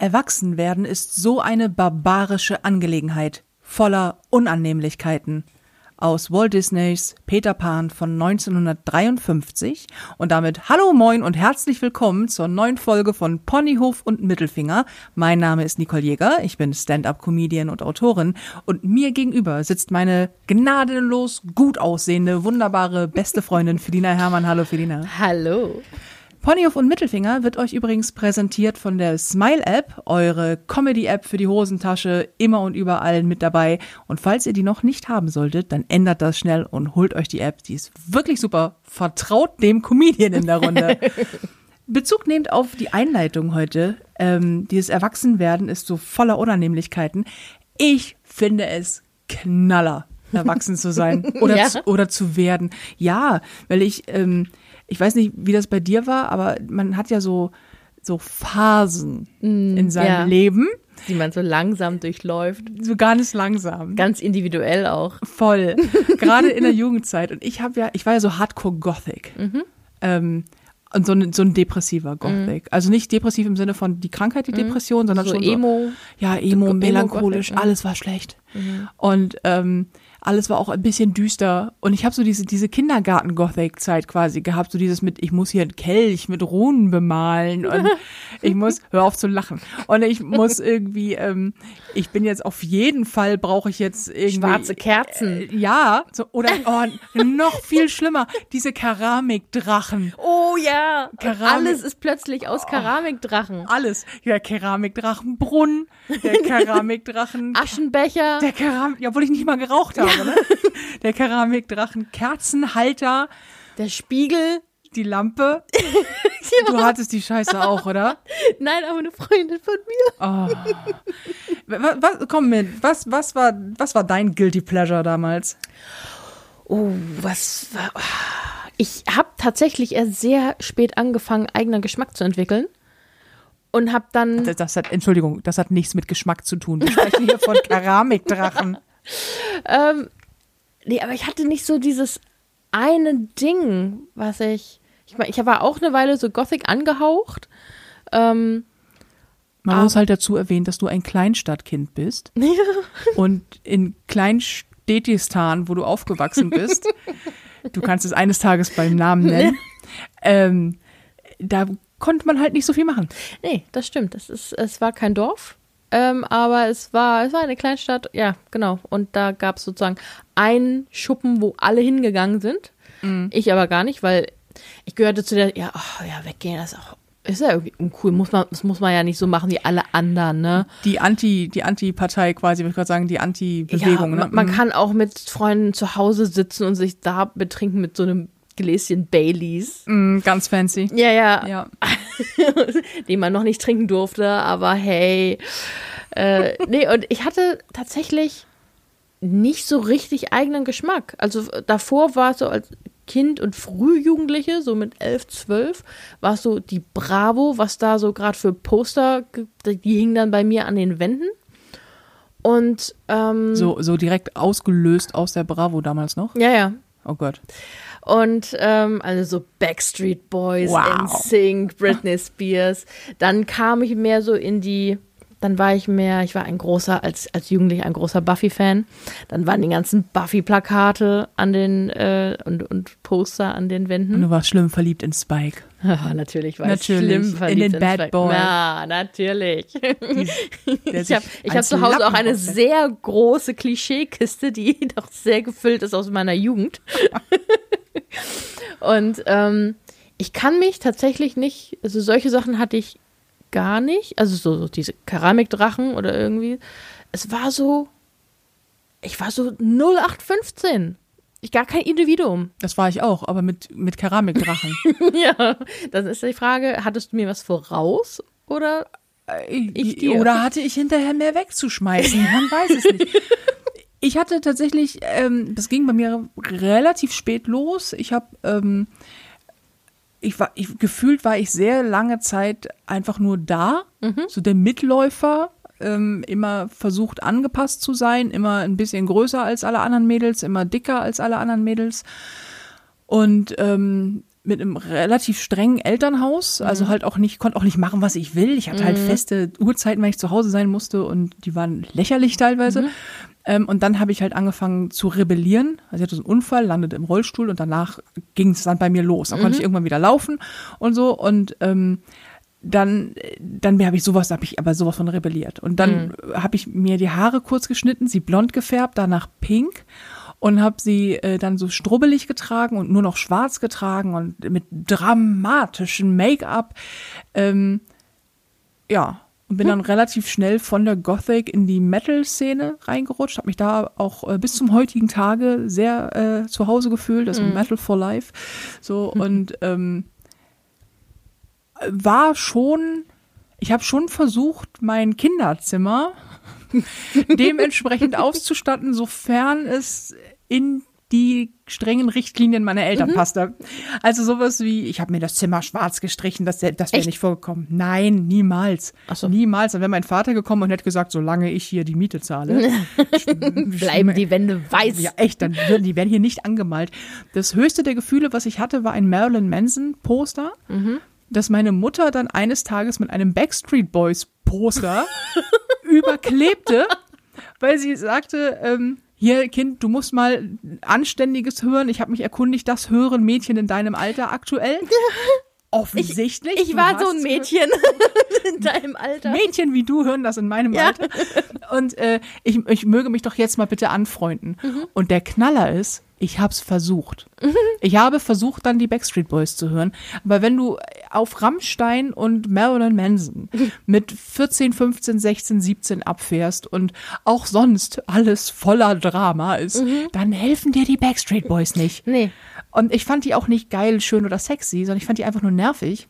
Erwachsenwerden ist so eine barbarische Angelegenheit, voller Unannehmlichkeiten. Aus Walt Disneys Peter Pan von 1953 und damit Hallo Moin und herzlich willkommen zur neuen Folge von Ponyhof und Mittelfinger. Mein Name ist Nicole Jäger, ich bin Stand-up-Comedian und Autorin und mir gegenüber sitzt meine gnadenlos gut aussehende, wunderbare, beste Freundin Felina Hermann. Hallo Felina. Hallo. Ponyhof und Mittelfinger wird euch übrigens präsentiert von der Smile-App, eure Comedy-App für die Hosentasche, immer und überall mit dabei. Und falls ihr die noch nicht haben solltet, dann ändert das schnell und holt euch die App. Die ist wirklich super. Vertraut dem Comedian in der Runde. Bezug nehmt auf die Einleitung heute. Ähm, dieses Erwachsenwerden ist so voller Unannehmlichkeiten. Ich finde es knaller, erwachsen zu sein oder, Ja? zu, oder zu werden. Ja, weil ich, ähm, ich weiß nicht, wie das bei dir war, aber man hat ja so, so Phasen in seinem ja. Leben, Die man so langsam durchläuft. so ganz langsam. Ganz individuell auch. Voll. Gerade in der Jugendzeit. Und ich habe ja, ich war ja so Hardcore Gothic. Ähm, und so ein, so ein depressiver Gothic. Also nicht depressiv im Sinne von die Krankheit, die Depression, sondern So schon Emo. So, ja, Emo, melancholisch, mhm. alles war schlecht. Und ähm, alles war auch ein bisschen düster. Und ich habe so diese, diese Kindergarten-Gothic-Zeit quasi gehabt, so dieses mit, ich muss hier einen Kelch mit Runen bemalen und ich muss, hör auf zu lachen. Und ich muss irgendwie, ähm, ich bin jetzt auf jeden Fall, brauche ich jetzt irgendwie. Schwarze Kerzen. Äh, ja, so, oder oh, noch viel schlimmer, diese Keramikdrachen. Oh ja. Keramik- Alles ist plötzlich aus Keramikdrachen. Alles. Der Keramikdrachenbrunnen, der Keramikdrachen. Aschenbecher. Der Keramik, ja, obwohl ich nicht mal geraucht habe, ne? Der Keramikdrachen, Kerzenhalter, Der Spiegel. die Lampe. Du hattest die Scheiße auch, oder? Nein, aber eine Freundin von mir. Was, was, komm mit, was, was war, was war dein Guilty Pleasure damals? Oh, was war. Ich habe tatsächlich erst sehr spät angefangen, eigenen Geschmack zu entwickeln. Und habe dann. Das, das hat, Entschuldigung, das hat nichts mit Geschmack zu tun. Wir sprechen hier von Keramikdrachen. Ähm, nee, aber ich hatte nicht so dieses eine Ding, was ich. Ich meine, ich war auch eine Weile so Gothic angehaucht. Ähm, Man muss halt dazu erwähnen, dass du ein Kleinstadtkind bist. Und in Kleinstädtistan, wo du aufgewachsen bist, du kannst es eines Tages beim Namen nennen, ähm, da konnte man halt nicht so viel machen. nee, das stimmt. Das ist, es war kein Dorf. Ähm, aber es war, es war eine Kleinstadt, ja, genau. Und da gab es sozusagen einen Schuppen, wo alle hingegangen sind. Ich aber gar nicht, weil ich gehörte zu der, ja, oh, ja, weggehen, das ist auch, ist ja irgendwie uncool. Muss man, das muss man ja nicht so machen wie alle anderen, ne? Die Anti, die Anti-Partei quasi, würde ich gerade sagen, die Anti-Bewegung. ja, ne? man, man kann auch mit Freunden zu Hause sitzen und sich da betrinken mit so einem Gläschen Baileys. Mm, ganz fancy. Ja, ja, Ja. den man noch nicht trinken durfte, aber hey. Äh, nee, und ich hatte tatsächlich nicht so richtig eigenen Geschmack. Also äh, davor war es so als Kind und Frühjugendliche, so mit 11, 12, war es so die Bravo, was da so gerade für Poster, die hingen dann bei mir an den Wänden. Und ähm, So, so direkt ausgelöst aus der Bravo damals noch. ja, ja. Oh Gott. Und ähm, also so Backstreet Boys, Wow. NSYNC, Britney Spears. Dann kam ich mehr so in die, dann war ich mehr, ich war ein großer, als, als Jugendlicher ein großer Buffy-Fan. Dann waren die ganzen Buffy-Plakate an den äh, und, und Poster an den Und Wänden. du warst schlimm verliebt in Spike. Ja, natürlich war Natürlich. ich schlimm In verliebt den Bad Spike. Boy. Ja, natürlich. Der Ich habe ich hab zu Hause auch eine sehr große Klischeekiste, die doch sehr gefüllt ist aus meiner Jugend. Und ähm, ich kann mich tatsächlich nicht, also solche Sachen hatte ich gar nicht. Also so, so diese Keramikdrachen oder irgendwie. Es war so, ich war so 0815. Ich gar kein Individuum. Das war ich auch, aber mit, mit Keramikdrachen. ja, dann ist die Frage, hattest du mir was voraus oder Ich dir. Oder hatte ich hinterher mehr wegzuschmeißen? Man weiß es nicht. Ich hatte tatsächlich, ähm, das ging bei mir relativ spät los. Ich habe, ähm, ich war, ich, gefühlt war ich sehr lange Zeit einfach nur da, so der Mitläufer, ähm, immer versucht angepasst zu sein, immer ein bisschen größer als alle anderen Mädels, immer dicker als alle anderen Mädels. Und ähm, mit einem relativ strengen Elternhaus, also Mhm. halt auch nicht, konnte auch nicht machen, was ich will. Ich hatte halt feste Uhrzeiten, weil ich zu Hause sein musste und die waren lächerlich teilweise. Mhm. Ähm, und dann habe ich halt angefangen zu rebellieren. Also ich hatte so einen Unfall, landete im Rollstuhl und danach ging es dann bei mir los. Dann Mhm. konnte ich irgendwann wieder laufen und so und ähm, dann, dann habe ich sowas, habe ich aber sowas von rebelliert. Und dann habe ich mir die Haare kurz geschnitten, sie blond gefärbt, danach pink und habe sie äh, dann so strubbelig getragen und nur noch schwarz getragen und mit dramatischem Make-up. Ähm, ja, und bin dann relativ schnell von der Gothic in die Metal-Szene reingerutscht, habe mich da auch äh, bis zum heutigen Tage sehr äh, zu Hause gefühlt, also Metal for Life. So und ähm, war schon, ich habe schon versucht, mein Kinderzimmer dementsprechend auszustatten, sofern es in die strengen Richtlinien meiner Eltern passte. Also sowas wie, ich habe mir das Zimmer schwarz gestrichen, das, das wäre nicht vorgekommen. Nein, niemals. Ach so. Niemals. Dann wäre mein Vater gekommen und hätte gesagt, solange ich hier die Miete zahle, Bleiben die Wände weiß. ja, echt, dann würden die werden hier nicht angemalt. Das höchste der Gefühle, was ich hatte, war ein Marilyn Manson Poster, das meine Mutter dann eines Tages mit einem Backstreet Boys Poster überklebte, weil sie sagte, ähm, hier Kind, du musst mal anständiges hören. Ich habe mich erkundigt, das hören Mädchen in deinem Alter aktuell. Offensichtlich. Ich du war so ein Mädchen in deinem Alter. Mädchen wie du hören das in meinem Ja. Alter. Und äh, ich, ich möge mich doch jetzt mal bitte anfreunden. Mhm. Und der Knaller ist, ich hab's versucht. Ich habe versucht, dann die Backstreet Boys zu hören. Aber wenn du auf Rammstein und Marilyn Manson mit 14, 15, 16, 17 abfährst und auch sonst alles voller Drama ist, dann helfen dir die Backstreet Boys nicht. Mhm. Nee. Und ich fand die auch nicht geil, schön oder sexy, sondern ich fand die einfach nur nervig.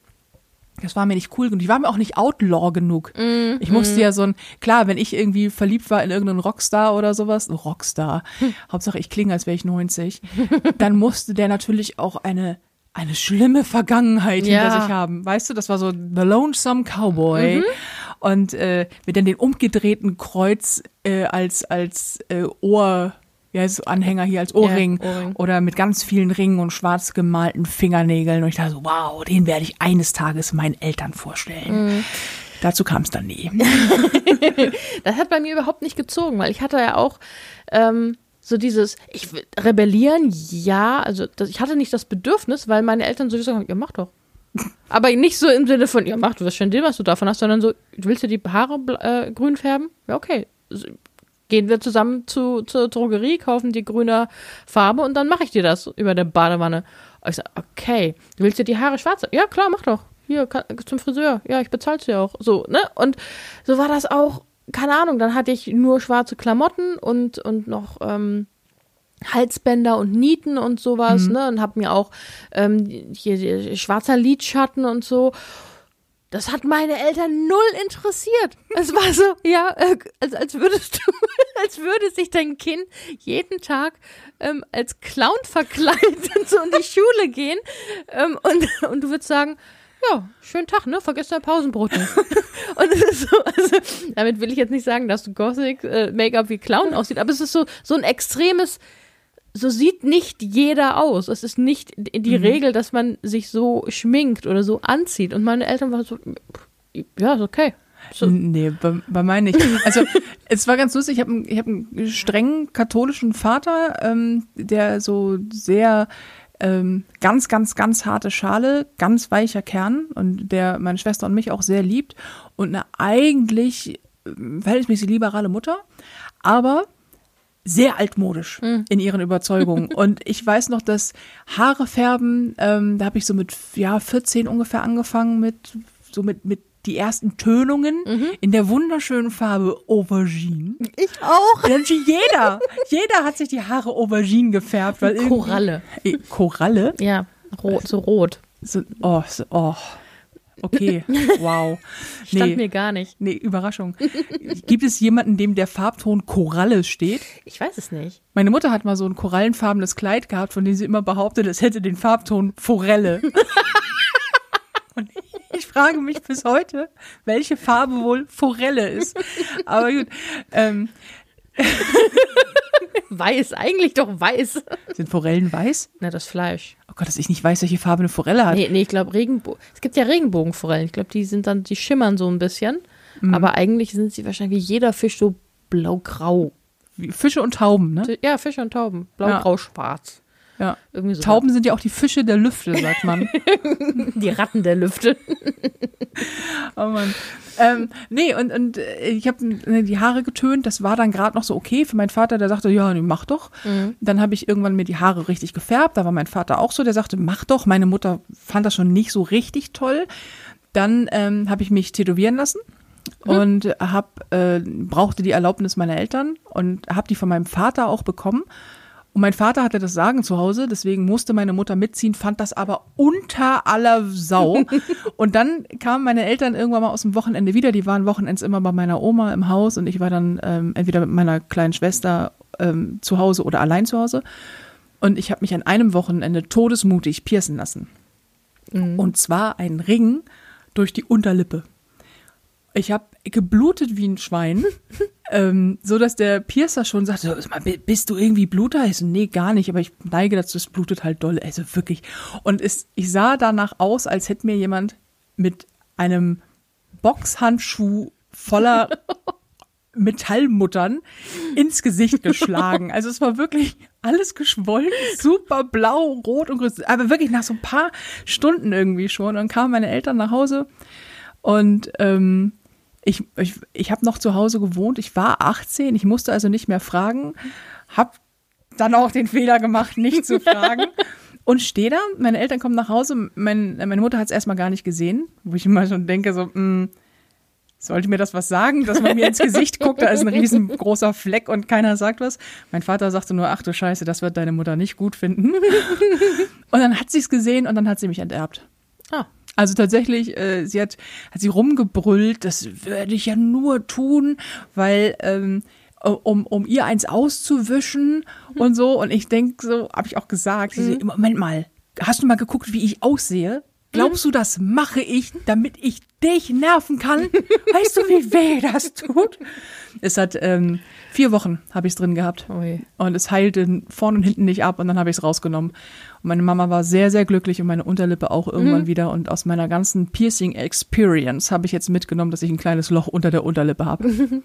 Das war mir nicht cool genug. Die war mir auch nicht Outlaw genug. Ich musste ja so ein, klar, wenn ich irgendwie verliebt war in irgendeinen Rockstar oder sowas, Rockstar, Hauptsache ich klinge, als wäre ich 90, dann musste der natürlich auch eine, eine schlimme Vergangenheit Ja. hinter sich haben. Weißt du, das war so The Lonesome Cowboy. Und äh, mit dann den umgedrehten Kreuz äh, als, als äh, Ohr, ja, so Anhänger hier als Ohrring, Ohrring. oder mit ganz vielen Ringen und schwarz gemalten Fingernägeln. Und ich dachte so, wow, den werde ich eines Tages meinen Eltern vorstellen. Dazu kam es dann nie. Das hat bei mir überhaupt nicht gezogen, weil ich hatte ja auch ähm, so dieses, ich will rebellieren, ja, also das, ich hatte nicht das Bedürfnis, weil meine Eltern sowieso sagen, ja, mach doch. Aber nicht so im Sinne von, ja, mach, du wirst schon sehen, was du davon hast, sondern so, du willst dir die Haare äh, grün färben? Ja, okay. Gehen wir zusammen zu, zur Drogerie, kaufen die grüne Farbe und dann mache ich dir das über der Badewanne. Und ich sag, okay, du willst dir die Haare schwarz? Ja, klar, mach doch. Hier, kann, zum Friseur. Ja, ich bezahl's dir auch. So, ne? Und so war das auch, keine Ahnung, dann hatte ich nur schwarze Klamotten und, und noch ähm, Halsbänder und Nieten und sowas, ne? Und hab mir auch ähm, hier die, schwarzer Lidschatten und so. Das hat meine Eltern null interessiert. Es war so, ja, äh, als, als würdest du, als würde sich dein Kind jeden Tag ähm, als Clown verkleiden so in die Schule gehen ähm, und, und du würdest sagen, ja, schönen Tag, ne? Vergiss dein Pausenbrot nicht. und es ist so, also, damit will ich jetzt nicht sagen, dass Gothic äh, Make-up wie Clown aussieht, aber es ist so, so ein extremes, so sieht nicht jeder aus. Es ist nicht die Regel, dass man sich so schminkt oder so anzieht. Und meine Eltern waren so, ja, ist okay. So, Nee, bei, bei meinen nicht. Also es war ganz lustig, ich habe einen, ich hab einen strengen katholischen Vater, ähm, der so sehr ähm, ganz, ganz, ganz harte Schale, ganz weicher Kern und der meine Schwester und mich auch sehr liebt und eine eigentlich ähm, verhältnismäßig liberale Mutter, aber sehr altmodisch in ihren Überzeugungen. Und ich weiß noch, dass Haare färben, ähm, da habe ich so mit ja 14 ungefähr angefangen mit so mit mit die ersten Tönungen in der wunderschönen Farbe Aubergine. ich auch. Jeder, jeder hat sich die Haare Aubergine gefärbt, weil Koralle. Koralle? Ja, rot, so rot. So, oh, so, oh. Okay, wow. Stand mir gar nicht. Nee, Überraschung. Gibt es jemanden, dem der Farbton Koralle steht? Ich weiß es nicht. Meine Mutter hat mal so ein korallenfarbenes Kleid gehabt, von dem sie immer behauptet, es hätte den Farbton Forelle. Und ich frage mich bis heute, welche Farbe wohl Forelle ist. Aber gut. Ähm, weiß, eigentlich doch weiß. Sind Forellen weiß? Na, das Fleisch. Oh Gott, dass ich nicht weiß, welche Farbe eine Forelle hat. Nee, nee ich glaube Regenbogen. Es gibt ja Regenbogenforellen. Ich glaube, die sind dann, die schimmern so ein bisschen. Mhm. Aber eigentlich sind sie wahrscheinlich wie jeder Fisch so blau-grau. Wie Fische und Tauben, ne? Ja, Fische und Tauben. Blau-grau-schwarz. Ja. Irgendwie so. Tauben sind ja auch die Fische der Lüfte, sagt man. Die Ratten der Lüfte. oh Mann. Ähm, nee, und, und äh, ich habe die Haare getönt, das war dann gerade noch so okay für meinen Vater, der sagte, ja, nee, mach doch. Dann habe ich irgendwann mir die Haare richtig gefärbt, da war mein Vater auch so, der sagte, mach doch. Meine Mutter fand das schon nicht so richtig toll. Dann ähm, habe ich mich tätowieren lassen und hab, äh, brauchte die Erlaubnis meiner Eltern und habe die von meinem Vater auch bekommen. Und mein Vater hatte das Sagen zu Hause, deswegen musste meine Mutter mitziehen, fand das aber unter aller Sau. und dann kamen meine Eltern irgendwann mal aus dem Wochenende wieder. Die waren wochenends immer bei meiner Oma im Haus und ich war dann ähm, entweder mit meiner kleinen Schwester ähm, zu Hause oder allein zu Hause. Und ich habe mich an einem Wochenende todesmutig piercen lassen. Und zwar einen Ring durch die Unterlippe. Ich habe geblutet wie ein Schwein, ähm, so dass der Piercer schon sagte, "Sag mal, bi- bist du irgendwie Bluter? Ich so, nee, gar nicht, aber ich neige dazu, es blutet halt doll, also wirklich. Und es, ich sah danach aus, als hätte mir jemand mit einem Boxhandschuh voller Metallmuttern ins Gesicht geschlagen. Also es war wirklich alles geschwollen, super blau, rot und grün. Aber wirklich nach so ein paar Stunden irgendwie schon. Und kamen meine Eltern nach Hause und ähm, ich, ich, ich habe noch zu Hause gewohnt. Ich war 18, ich musste also nicht mehr fragen. Hab dann auch den Fehler gemacht, nicht zu fragen. Und stehe da, meine Eltern kommen nach Hause, mein, meine Mutter hat es erstmal gar nicht gesehen, wo ich immer schon denke, so, mh, sollte mir das was sagen, dass man mir ins Gesicht guckt, da ist ein riesengroßer Fleck und keiner sagt was. Mein Vater sagte nur, ach du Scheiße, das wird deine Mutter nicht gut finden. Und dann hat sie es gesehen und dann hat sie mich enterbt. Also tatsächlich, äh, sie hat, hat sie rumgebrüllt, das würde ich ja nur tun, weil ähm, um, um ihr eins auszuwischen und so. Und ich denke so, habe ich auch gesagt, so, Moment mal, hast du mal geguckt, wie ich aussehe? Glaubst du, das mache ich, damit ich dich nerven kann? Weißt du, wie weh das tut? Es hat ähm, vier Wochen habe ich es drin gehabt. Ui. Und es heilte vorne und hinten nicht ab und dann habe ich es rausgenommen. Und meine Mama war sehr, sehr glücklich und meine Unterlippe auch irgendwann wieder. Und aus meiner ganzen Piercing-Experience habe ich jetzt mitgenommen, dass ich ein kleines Loch unter der Unterlippe habe.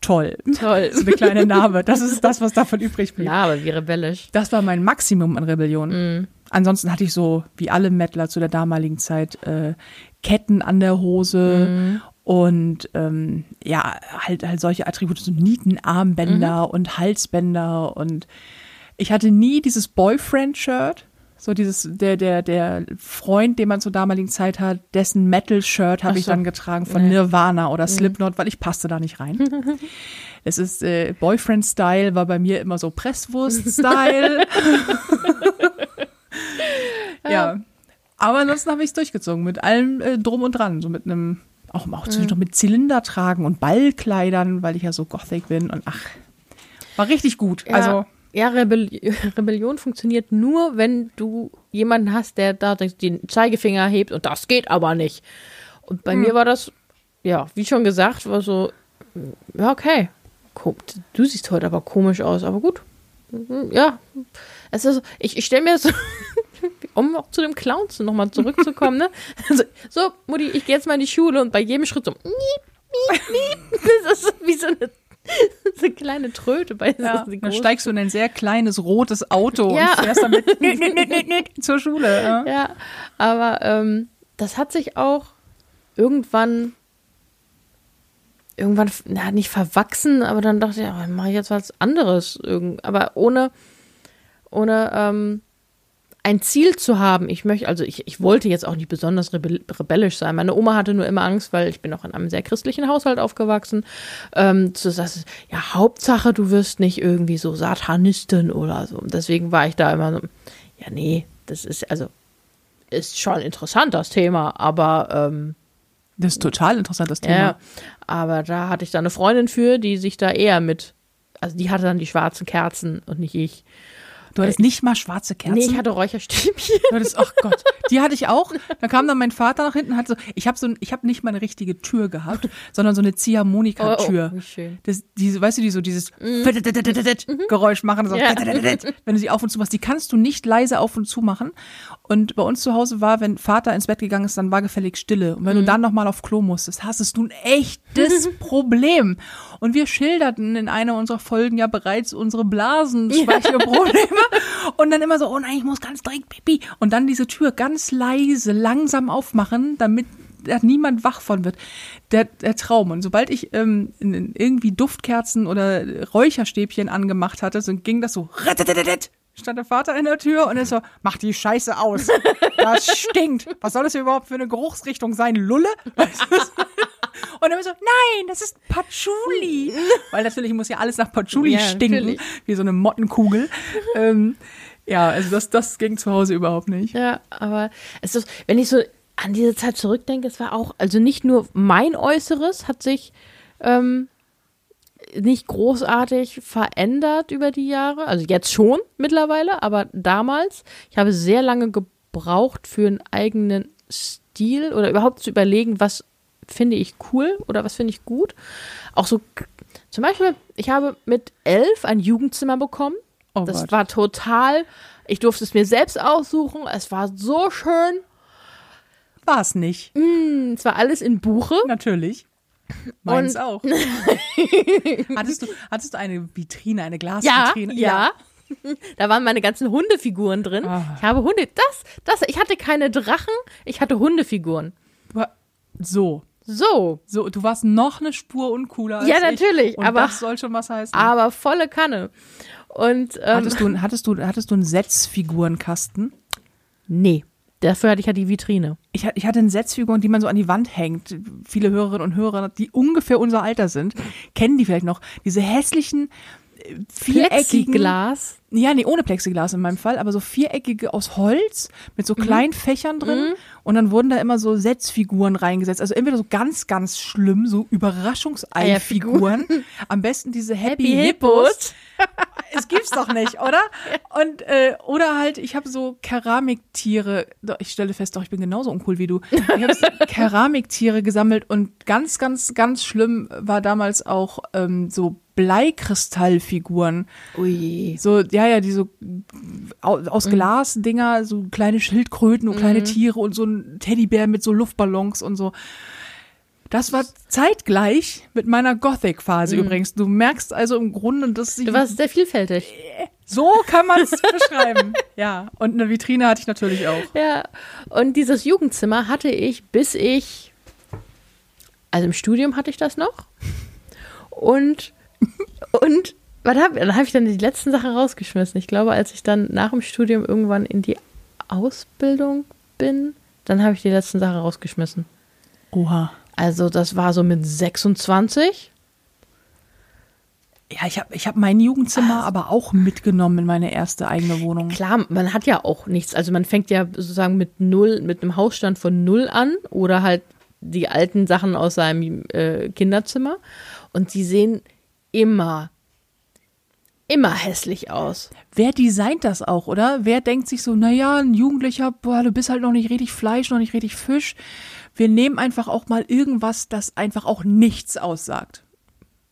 Toll. Toll. So eine kleine Narbe. Das ist das, was davon übrig blieb. Ja, aber wie rebellisch. Das war mein Maximum an Rebellion. Ansonsten hatte ich so, wie alle Mettler zu der damaligen Zeit, äh, Ketten an der Hose und ähm, ja, halt, halt solche Attribute, so Nietenarmbänder und Halsbänder und ich hatte nie dieses Boyfriend-Shirt. So dieses, der, der, der Freund, den man zur damaligen Zeit hat, dessen Metal-Shirt habe Ach ich so. dann getragen von Nee. Nirvana oder Slipknot, weil ich passte da nicht rein. Es ist äh, Boyfriend-Style, war bei mir immer so Presswurst-Style. ja. Aber ansonsten habe ich es durchgezogen mit allem äh, drum und dran. So mit einem, auch, auch zwischendurch mit Zylinder tragen und Ballkleidern, weil ich ja so gothic bin. Und ach, war richtig gut. Ja, Also, ja Rebell Rebellion funktioniert nur, wenn du jemanden hast, der da den Zeigefinger hebt und das geht aber nicht. Und bei mir war das, ja, wie schon gesagt, war so, ja, okay. Du siehst heute aber komisch aus, aber gut. Mhm, Ja, es ist, ich, ich stelle mir das, um auch zu dem Clowns nochmal zurückzukommen, ne? So, so, Mutti, ich gehe jetzt mal in die Schule und bei jedem Schritt so, miep, miep, miep. Das ist wie so eine, so eine kleine Tröte bei ja, dann steigst du in ein sehr kleines rotes Auto Ja. und fährst damit nüt, nüt, nüt, nüt, nüt, zur Schule. Ja. Ja, aber ähm, das hat sich auch irgendwann irgendwann na, nicht verwachsen, aber dann dachte ich, ja, mach ich jetzt was anderes, aber ohne ohne ähm, ein Ziel zu haben. Ich möchte, also ich, ich wollte jetzt auch nicht besonders rebell rebellisch sein. Meine Oma hatte nur immer Angst, weil ich bin auch in einem sehr christlichen Haushalt aufgewachsen. Ähm, so dass, ja, Hauptsache, du wirst nicht irgendwie so Satanistin oder so. Und deswegen war ich da immer so, ja, nee, das ist, also, ist schon interessant, das Thema, aber ähm, Das ist total interessant, das Thema. ja, aber da hatte ich da eine Freundin für, die sich da eher mit, also die hatte dann die schwarzen Kerzen und nicht ich. Du hattest nicht mal schwarze Kerzen. Nee, ich hatte Räucherstäbchen. Du hattest, ach Gott, die hatte ich auch. Da kam dann mein Vater nach hinten, und hat so, ich habe so, ich habe nicht mal eine richtige Tür gehabt, sondern so eine Ziehharmonika-Tür. Oh, oh, wie schön. Das, diese, weißt du, die so dieses Geräusch machen, so, Ja. wenn du sie auf und zu machst. Die kannst du nicht leise auf und zu machen. Und bei uns zu Hause war, wenn Vater ins Bett gegangen ist, dann war gefällig Stille. Und wenn du dann nochmal auf Klo musstest, hast du ein echtes Problem. Und wir schilderten in einer unserer Folgen ja bereits unsere Blasenspeicherprobleme. Und dann immer so, oh nein, ich muss ganz dringend pipi. Und dann diese Tür ganz leise, langsam aufmachen, damit da niemand wach von wird. Der, der Traum. Und sobald ich ähm, irgendwie Duftkerzen oder Räucherstäbchen angemacht hatte, so ging das so. Stand der Vater in der Tür und er so, mach die Scheiße aus. Das stinkt. Was soll das überhaupt für eine Geruchsrichtung sein? Lulle? Und dann so, nein, das ist Patchouli. Weil natürlich muss ja alles nach Patchouli Ja, stinken, natürlich. wie so eine Mottenkugel. ähm, ja, also das, das ging zu Hause überhaupt nicht. Ja, aber es ist, wenn ich so an diese Zeit zurückdenke, es war auch, also nicht nur mein Äußeres hat sich ähm, nicht großartig verändert über die Jahre, also jetzt schon mittlerweile, aber damals, ich habe sehr lange gebraucht für einen eigenen Stil oder überhaupt zu überlegen, was finde ich cool oder was finde ich gut. Auch so, zum Beispiel, ich habe mit elf ein Jugendzimmer bekommen. Oh das Gott. war total, ich durfte es mir selbst aussuchen. Es war so schön. War es nicht. Es war alles in Buche. Natürlich. Meins Und- auch. hattest, du, hattest du eine Vitrine, eine Ja, Glasvitrine? ja. Da waren meine ganzen Hundefiguren drin. Ah. Ich habe Hunde. Das, das, ich hatte keine Drachen, ich hatte Hundefiguren. So. So, So, du warst noch eine Spur uncooler als Ja, ich. natürlich, Und aber- das soll schon was heißen. aber volle Kanne. Und ähm, hattest, du, hattest, du, hattest du einen Setzfigurenkasten? nee, dafür hatte ich ja die Vitrine. Ich, ich hatte eine Setzfigur, die man so an die Wand hängt. Viele Hörerinnen und Hörer, die ungefähr unser Alter sind, kennen die vielleicht noch. Diese hässlichen, viereckigen. Plexiglas. Ja, nee, ohne Plexiglas in meinem Fall, aber so viereckige aus Holz mit so kleinen Fächern drin. Und dann wurden da immer so Setzfiguren reingesetzt. Also entweder so ganz, ganz schlimm, so Überraschungseifiguren. Am besten diese Happy, Happy Hippos. Es gibt's doch nicht, oder? Und äh, oder halt, ich habe so Keramiktiere. Ich stelle fest, doch, ich bin genauso uncool wie du. Ich habe so Keramiktiere gesammelt und ganz, ganz, ganz schlimm war damals auch ähm, so Bleikristallfiguren. Ui. So, ja, ja, die so au- aus Glas Dinger, so kleine Schildkröten und kleine Tiere und so ein Teddybär mit so Luftballons und so. Das war zeitgleich mit meiner Gothic-Phase übrigens. Du merkst also im Grunde, dass sie Du warst sehr vielfältig. so kann man es beschreiben. Ja, und eine Vitrine hatte ich natürlich auch. Ja, und dieses Jugendzimmer hatte ich, bis ich, also im Studium hatte ich das noch. Und, und, was hab, dann habe ich dann die letzten Sachen rausgeschmissen. Ich glaube, als ich dann nach dem Studium irgendwann in die Ausbildung bin, dann habe ich die letzten Sachen rausgeschmissen. Oha. Also das war so mit 26. Ja, ich habe ich hab mein Jugendzimmer aber auch mitgenommen in meine erste eigene Wohnung. Klar, man hat ja auch nichts. Also man fängt ja sozusagen mit null, mit einem Hausstand von null an oder halt die alten Sachen aus seinem äh, Kinderzimmer. Und die sehen immer, immer hässlich aus. Wer designt das auch, oder? Wer denkt sich so, naja, ein Jugendlicher, boah, du bist halt noch nicht richtig Fleisch, noch nicht richtig Fisch. Wir nehmen einfach auch mal irgendwas, das einfach auch nichts aussagt.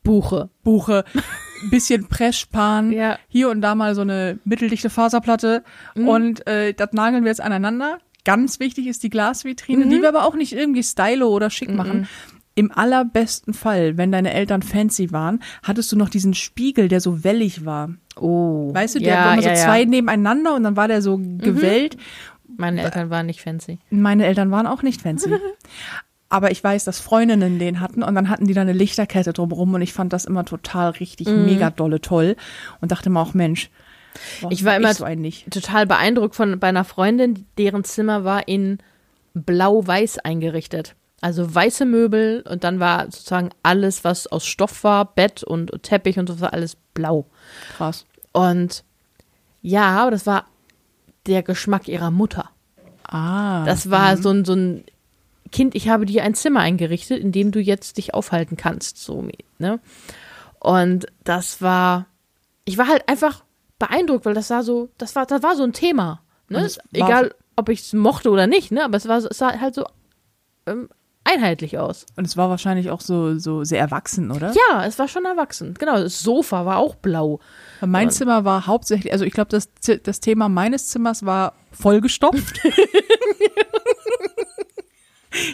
Buche. Buche, bisschen Pressspan, Ja. hier und da mal so eine mitteldichte Faserplatte und äh, das nageln wir jetzt aneinander. Ganz wichtig ist die Glasvitrine, die wir aber auch nicht irgendwie stylo oder schick machen. Im allerbesten Fall, wenn deine Eltern fancy waren, hattest du noch diesen Spiegel, der so wellig war. Oh. Weißt du, der ja, war immer so ja, ja. zwei nebeneinander und dann war der so gewellt. Meine Eltern waren nicht fancy. Meine Eltern waren auch nicht fancy. Aber ich weiß, dass Freundinnen den hatten und dann hatten die da eine Lichterkette drumrum und ich fand das immer total richtig mega dolle toll und dachte mir auch, Mensch, warum Ich war immer- so einen nicht. Total beeindruckt von bei einer Freundin, deren Zimmer war in blau-weiß eingerichtet. Also weiße Möbel und dann war sozusagen alles, was aus Stoff war, Bett und Teppich und so, war alles blau. Krass. Und ja, aber das war der Geschmack ihrer Mutter. Ah. Das war so ein, so ein Kind, ich habe dir ein Zimmer eingerichtet, in dem du jetzt dich aufhalten kannst. So, ne? Und das war, ich war halt einfach beeindruckt, weil das sah so, das war, das war so ein Thema. Ne? War- Egal, ob ich es mochte oder nicht, ne? Aber es war, es sah halt so ähm, einheitlich aus. Und es war wahrscheinlich auch so, so sehr erwachsen, oder? Ja, es war schon erwachsen. Genau, das Sofa war auch blau. Mein Zimmer war hauptsächlich, also ich glaube, das, das Thema meines Zimmers war vollgestopft.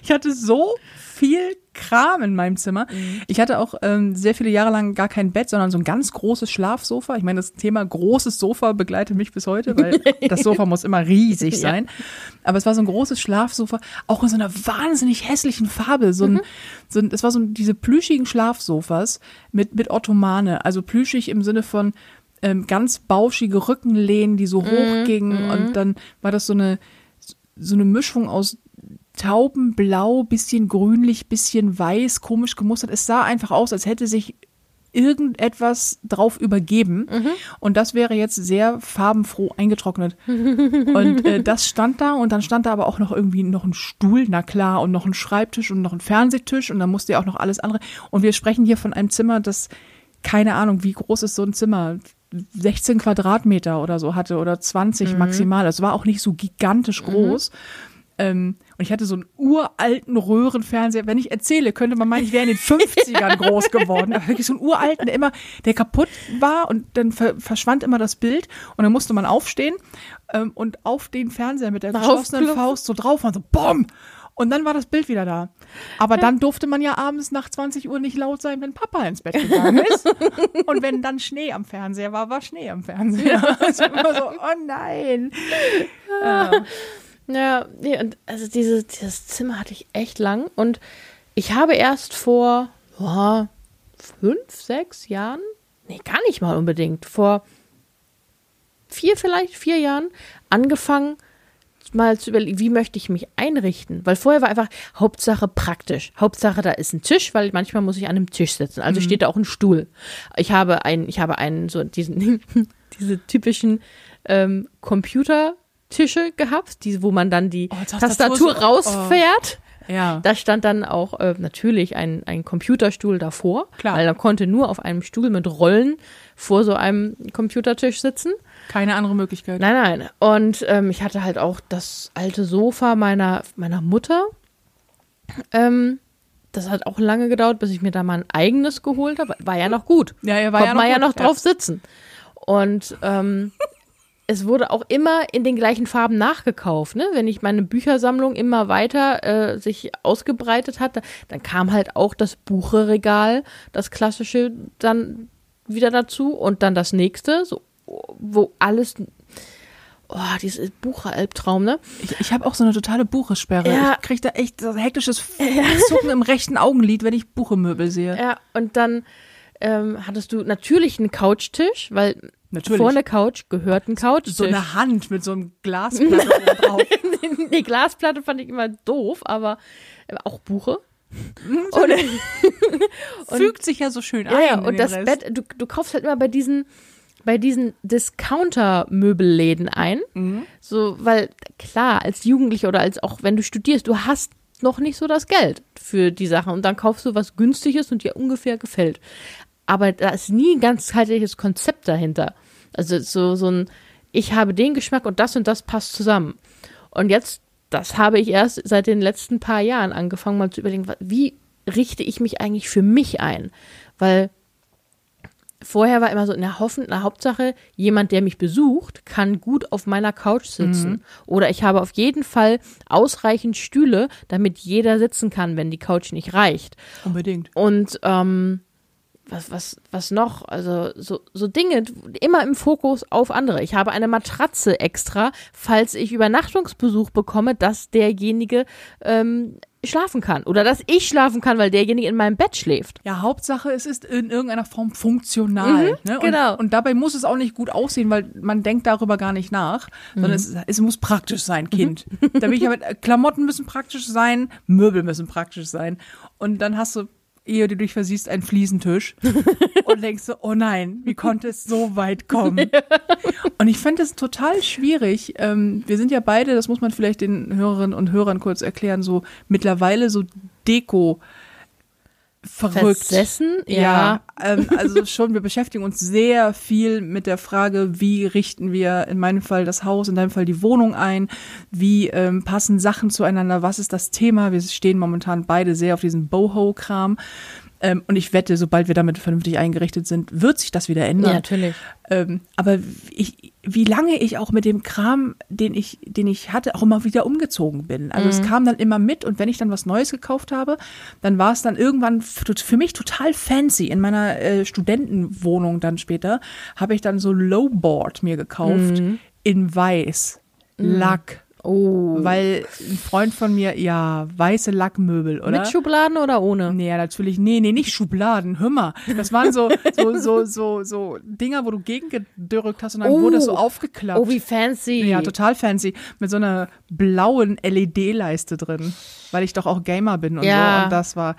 ich hatte so viel Kram in meinem Zimmer. Ich hatte auch ähm, sehr viele Jahre lang gar kein Bett, sondern so ein ganz großes Schlafsofa. Ich meine, das Thema großes Sofa begleitet mich bis heute, weil das Sofa muss immer riesig Ja. sein. Aber es war so ein großes Schlafsofa, auch in so einer wahnsinnig hässlichen Farbe. So ein, so ein, es war so diese plüschigen Schlafsofas mit, mit Ottomane. Also plüschig im Sinne von ähm, ganz bauschige Rückenlehnen, die so hochgingen. Und dann war das so eine, so eine Mischung aus taubenblau, bisschen grünlich, bisschen weiß, komisch gemustert. Es sah einfach aus, als hätte sich irgendetwas drauf übergeben. Und das wäre jetzt sehr farbenfroh eingetrocknet. Und äh, das stand da und dann stand da aber auch noch irgendwie noch ein Stuhl, na klar, und noch ein Schreibtisch und noch ein Fernsehtisch und dann musste ja auch noch alles andere. Und wir sprechen hier von einem Zimmer, das, keine Ahnung, wie groß ist so ein Zimmer? 16 Quadratmeter oder so hatte oder 20 maximal. Das war auch nicht so gigantisch groß. Ähm, und ich hatte so einen uralten Röhrenfernseher. Wenn ich erzähle, könnte man meinen, ich wäre in den 50ern groß geworden. Aber wirklich so einen uralten, der immer, der kaputt war und dann ver verschwand immer das Bild und dann musste man aufstehen ähm, und auf den Fernseher mit der geschlossenen. Faust so drauf und so BOM! Und dann war das Bild wieder da. Aber dann durfte man ja abends nach 20 Uhr nicht laut sein, wenn Papa ins Bett gegangen ist. Und wenn dann Schnee am Fernseher war, war Schnee am Fernseher. Also immer so, oh nein. Ja, nee, und also diese, dieses Zimmer hatte ich echt lang und ich habe erst vor boah, fünf, sechs Jahren, nee, gar nicht mal unbedingt, vor vier vielleicht, vier Jahren angefangen, mal zu überlegen, wie möchte ich mich einrichten? Weil vorher war einfach Hauptsache praktisch. Hauptsache, da ist ein Tisch, weil manchmal muss ich an einem Tisch sitzen. Also steht da auch ein Stuhl. Ich habe einen, ich habe einen, so diesen, diese typischen ähm, Computertische gehabt, die, wo man dann die Oh, Tastatur Tastatur so- rausfährt. Ja. Da stand dann auch äh, natürlich ein, ein Computerstuhl davor, Klar. weil man konnte nur auf einem Stuhl mit Rollen vor so einem Computertisch sitzen. Keine andere Möglichkeit. Nein, nein. Und ähm, ich hatte halt auch das alte Sofa meiner, meiner Mutter. Ähm, das hat auch lange gedauert, bis ich mir da mal ein eigenes geholt habe. War ja noch gut. Ja, er war Konnte ja noch man ja gut, noch ja. drauf sitzen. Und ähm, es wurde auch immer in den gleichen Farben nachgekauft. Ne? Wenn ich meine Büchersammlung immer weiter äh, sich ausgebreitet hatte, dann kam halt auch das Bucheregal, das klassische, dann wieder dazu und dann das nächste, so, wo alles. Oh, dieses Bucheralbtraum, ne? Ich, ich habe auch so eine totale Buchesperre. Ja. Ich kriege da echt so ein hektisches Zucken im rechten Augenlid, wenn ich Buchemöbel sehe. Ja, und dann ähm, hattest du natürlich einen Couchtisch, weil Natürlich. vor eine Couch gehört ein Couchtisch. So eine Hand mit so einem Glasplatte drauf. die Glasplatte fand ich immer doof, aber äh, auch Buche. Und, Fügt sich ja so schön Ja, ein. ja, und das Rest. Bett, du, du kaufst halt immer bei diesen, bei diesen Discounter-Möbelläden ein. Mhm. So, weil klar, als Jugendlicher oder als auch wenn du studierst, du hast noch nicht so das Geld für die Sachen und dann kaufst du was günstiges und dir ungefähr gefällt. Aber da ist nie ein ganzheitliches Konzept dahinter. Also so, so ein, ich habe den Geschmack und das und das passt zusammen. Und jetzt, das habe ich erst seit den letzten paar Jahren angefangen, mal zu überlegen, wie richte ich mich eigentlich für mich ein? Weil vorher war immer so, na, hoffen, na, Hauptsache, jemand, der mich besucht, kann gut auf meiner Couch sitzen. Oder ich habe auf jeden Fall ausreichend Stühle, damit jeder sitzen kann, wenn die Couch nicht reicht. Unbedingt. Und ähm, was, was, was noch? Also so, so Dinge, immer im Fokus auf andere. Ich habe eine Matratze extra, falls ich Übernachtungsbesuch bekomme, dass derjenige ähm, schlafen kann. Oder dass ich schlafen kann, weil derjenige in meinem Bett schläft. Ja, Hauptsache, es ist in irgendeiner Form funktional. ne? genau. Und, und dabei muss es auch nicht gut aussehen, weil man denkt darüber gar nicht nach, sondern es, es muss praktisch sein, Kind. Da bin ich aber, Klamotten müssen praktisch sein, Möbel müssen praktisch sein. Und dann hast du, ehe du dich versiehst, einen Fliesentisch und denkst so, oh nein, wie konnte es so weit kommen? Und ich fand es total schwierig. Ähm, wir sind ja beide, das muss man vielleicht den Hörerinnen und Hörern kurz erklären, so mittlerweile so Deko verrückt. Versessen? Ja, Ja. ähm, also schon, wir beschäftigen uns sehr viel mit der Frage, wie richten wir in meinem Fall das Haus, in deinem Fall die Wohnung ein, wie ähm, passen Sachen zueinander, was ist das Thema? Wir stehen momentan beide sehr auf diesen Boho-Kram. Ähm, und ich wette, sobald wir damit vernünftig eingerichtet sind, wird sich das wieder Ja, ändern. natürlich. Ähm, aber ich, wie lange ich auch mit dem Kram, den ich, den ich hatte, auch immer wieder umgezogen bin. Also es kam dann immer mit und wenn ich dann was Neues gekauft habe, dann war es dann irgendwann für mich total fancy. In meiner äh, Studentenwohnung dann später habe ich dann so Lowboard mir gekauft in weiß, Lack. Oh. Weil ein Freund von mir, ja, weiße Lackmöbel, oder? Mit Schubladen oder ohne? Nee, ja, natürlich, nee, nee, nicht Schubladen, hör mal. Das waren so, so, so, so, so Dinger, wo du gegengedrückt hast und dann Oh. wurde das so aufgeklappt. Oh, wie fancy. ja, total fancy. Mit so einer blauen LED-Leiste drin. Weil ich doch auch Gamer bin und Ja. so. Und das war.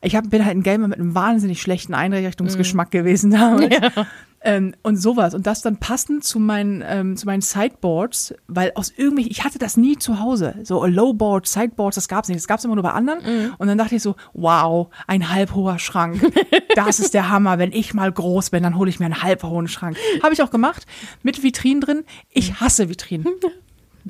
Ich hab, bin halt ein Gamer mit einem wahnsinnig schlechten Einrichtungsgeschmack Mm. gewesen damals. Ähm, und sowas. Und das dann passend zu meinen, ähm, zu meinen Sideboards, weil aus irgendwelchen, ich hatte das nie zu Hause. So Lowboard, Sideboards, das gab's nicht. Das gab's immer nur bei anderen. Mm. Und dann dachte ich so, wow, ein halbhoher Schrank. Das ist der Hammer. Wenn ich mal groß bin, dann hole ich mir einen halbhohen Schrank. Habe ich auch gemacht. Mit Vitrinen drin. Ich hasse Vitrinen.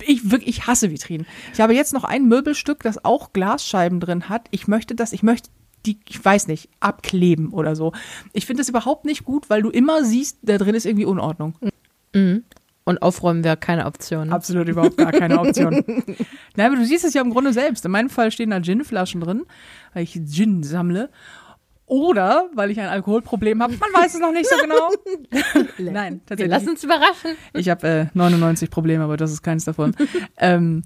Ich wirklich, ich hasse Vitrinen. Ich habe jetzt noch ein Möbelstück, das auch Glasscheiben drin hat. Ich möchte das, ich möchte die, ich weiß nicht, abkleben oder so. Ich finde das überhaupt nicht gut, weil du immer siehst, da drin ist irgendwie Unordnung. Und aufräumen wäre keine Option. Absolut überhaupt gar keine Option. Nein, aber du siehst es ja im Grunde selbst. In meinem Fall stehen da Ginflaschen drin, weil ich Gin sammle. Oder weil ich ein Alkoholproblem habe. Man weiß es noch nicht so genau. Nein, tatsächlich. lassen uns überraschen. Ich habe äh, 99 Probleme, aber das ist keins davon. ähm,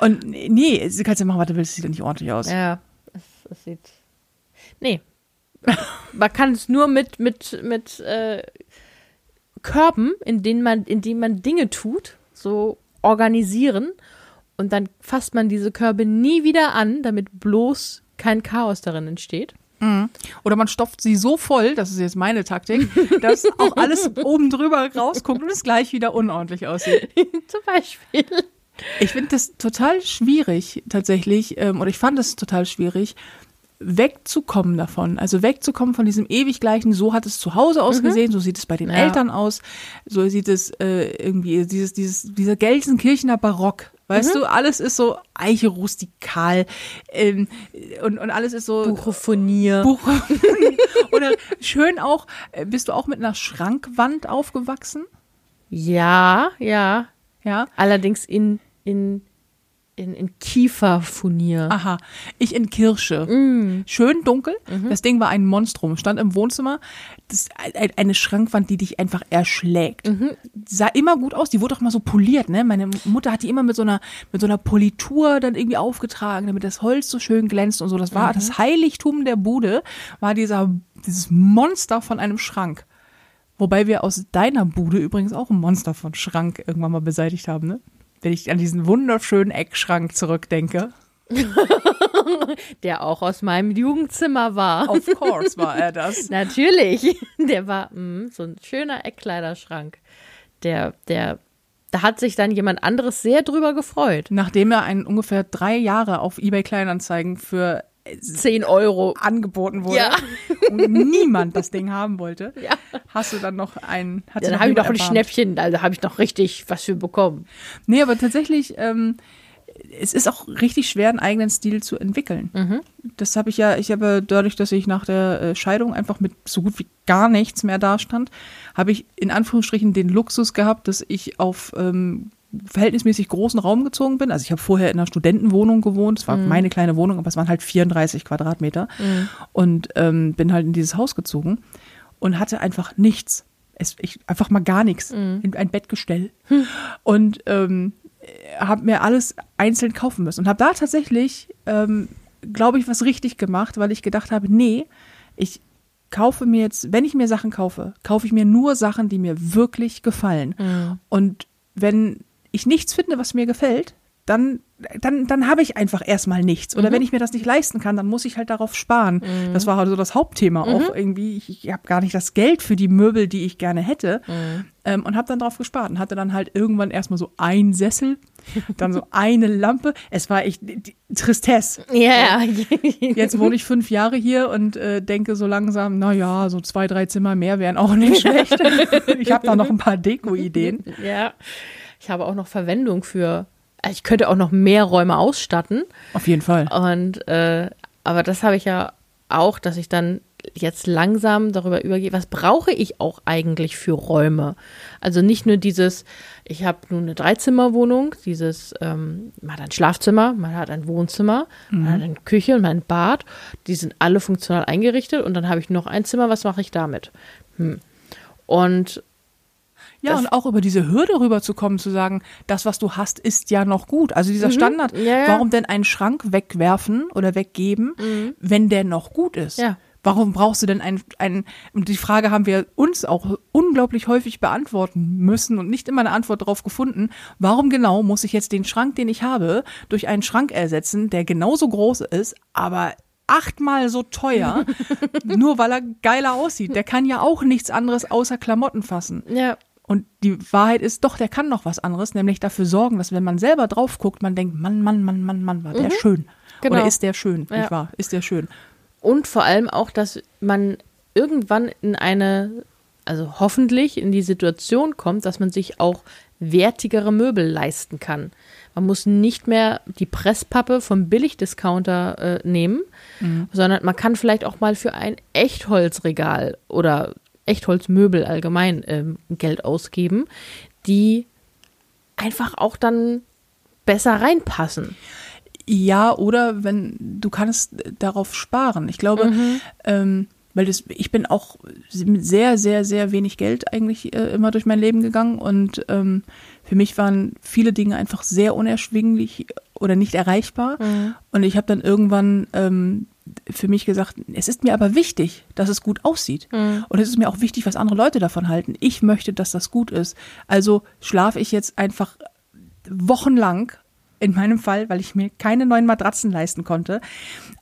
und nee, du kannst ja machen, was du willst, sieht ja nicht ordentlich aus. Ja, es, es sieht. Nee. man kann es nur mit, mit, mit äh, Körben, in denen man, in denen man Dinge tut, so organisieren. Und dann fasst man diese Körbe nie wieder an, damit bloß kein Chaos darin entsteht. Oder man stopft sie so voll, das ist jetzt meine Taktik, dass auch alles oben drüber rausguckt und es gleich wieder unordentlich aussieht. Zum Beispiel. Ich finde das total schwierig, tatsächlich, ähm, oder ich fand es total schwierig, wegzukommen davon. Also wegzukommen von diesem ewig gleichen, so hat es zu Hause ausgesehen, so sieht es bei den Ja. Eltern aus, so sieht es äh, irgendwie, dieses, dieses, dieser Gelsenkirchener Barock. Weißt du, alles ist so Eiche rustikal ähm, und, und alles ist so Buchophonier. Buch. Oder schön auch, äh, bist du auch mit einer Schrankwand aufgewachsen? Ja, ja. Ja. Allerdings in, in, in, in Kieferfurnier. Aha, ich in Kirsche. Schön dunkel. Das Ding war ein Monstrum. Stand im Wohnzimmer. Das eine Schrankwand, die dich einfach erschlägt. Sah immer gut aus. Die wurde auch mal so poliert. Ne? Meine Mutter hat die immer mit so einer mit so einer Politur dann irgendwie aufgetragen, damit das Holz so schön glänzt und so. Das war das Heiligtum der Bude. War dieser dieses Monster von einem Schrank. Wobei wir aus deiner Bude übrigens auch ein Monster von Schrank irgendwann mal beseitigt haben, ne? Wenn ich an diesen wunderschönen Eckschrank zurückdenke. Der auch aus meinem Jugendzimmer war. Of course war er das. Natürlich. Der war mm, so ein schöner Eckkleiderschrank. Der, der, da hat sich dann jemand anderes sehr drüber gefreut. Nachdem er einen ungefähr drei Jahre auf eBay Kleinanzeigen für 10 Euro. angeboten wurde Ja. und niemand das Ding haben wollte, Ja. hast du dann noch einen. Ja, dann habe ich noch ein erbarmt. Schnäppchen, also habe ich noch richtig was für bekommen. Nee, aber tatsächlich, ähm, es ist auch richtig schwer, einen eigenen Stil zu entwickeln. Mhm. Das habe ich ja, ich habe dadurch, dass ich nach der äh, Scheidung einfach mit so gut wie gar nichts mehr dastand, habe ich in Anführungsstrichen den Luxus gehabt, dass ich auf ähm, verhältnismäßig großen Raum gezogen bin. Also ich habe vorher in einer Studentenwohnung gewohnt. Es war Mhm. meine kleine Wohnung, aber es waren halt 34 Quadratmeter. Und ähm, bin halt in dieses Haus gezogen und hatte einfach nichts. Es, ich, einfach mal gar nichts. Mhm. In ein Bettgestell. Und ähm, habe mir alles einzeln kaufen müssen. Und habe da tatsächlich, ähm, glaube ich, was richtig gemacht, weil ich gedacht habe, nee, ich kaufe mir jetzt, wenn ich mir Sachen kaufe, kaufe ich mir nur Sachen, die mir wirklich gefallen. Und wenn ich nichts finde, was mir gefällt, dann dann, dann habe ich einfach erstmal nichts. Oder Mhm. wenn ich mir das nicht leisten kann, dann muss ich halt darauf sparen. Das war halt so das Hauptthema Mhm. auch irgendwie. Ich, ich habe gar nicht das Geld für die Möbel, die ich gerne hätte. Mhm. Ähm, und habe dann drauf gespart und hatte dann halt irgendwann erstmal so ein Sessel, dann so eine Lampe. Es war echt die, die Tristesse. Ja, Jetzt wohne ich fünf Jahre hier und äh, denke so langsam, na ja, so zwei, drei Zimmer mehr wären auch nicht schlecht. ich habe da noch ein paar Deko-Ideen. ja. Ich habe auch noch Verwendung für. Also ich könnte auch noch mehr Räume ausstatten. Auf jeden Fall. Und äh, aber das habe ich ja auch, dass ich dann jetzt langsam darüber übergehe, was brauche ich auch eigentlich für Räume? Also nicht nur dieses, ich habe nur eine Dreizimmerwohnung, dieses, ähm, man hat ein Schlafzimmer, man hat ein Wohnzimmer, man hat eine Küche und ein Bad, die sind alle funktional eingerichtet und dann habe ich noch ein Zimmer, was mache ich damit? Hm. Und Ja, Das- und auch über diese Hürde rüberzukommen, zu sagen, das, was du hast, ist ja noch gut. Also dieser Standard, Mhm. Ja, ja. warum denn einen Schrank wegwerfen oder weggeben, wenn der noch gut ist? Ja. Warum brauchst du denn einen, einen, und die Frage haben wir uns auch unglaublich häufig beantworten müssen und nicht immer eine Antwort darauf gefunden. Warum genau muss ich jetzt den Schrank, den ich habe, durch einen Schrank ersetzen, der genauso groß ist, aber achtmal so teuer, nur weil er geiler aussieht? Der kann ja auch nichts anderes außer Klamotten fassen. ja, Und die Wahrheit ist, doch, der kann noch was anderes, nämlich dafür sorgen, dass wenn man selber drauf guckt, man denkt, Mann, Mann, Mann, Mann, Mann, war der schön. Genau. Oder ist der schön, Ja. nicht wahr? Ist der schön. Und vor allem auch, dass man irgendwann in eine, also hoffentlich in die Situation kommt, dass man sich auch wertigere Möbel leisten kann. Man muss nicht mehr die Presspappe vom Billigdiscounter äh, nehmen, sondern man kann vielleicht auch mal für ein Echtholzregal oder Echtholzmöbel allgemein ähm, Geld ausgeben, die einfach auch dann besser reinpassen. Ja, oder wenn du kannst darauf sparen. Ich glaube, ähm, weil das, ich bin auch mit sehr, sehr, sehr wenig Geld eigentlich äh, immer durch mein Leben gegangen und ähm, für mich waren viele Dinge einfach sehr unerschwinglich oder nicht erreichbar. Und ich habe dann irgendwann ähm, für mich gesagt, es ist mir aber wichtig, dass es gut aussieht. Und es ist mir auch wichtig, was andere Leute davon halten. Ich möchte, dass das gut ist. Also schlafe ich jetzt einfach wochenlang in meinem Fall, weil ich mir keine neuen Matratzen leisten konnte,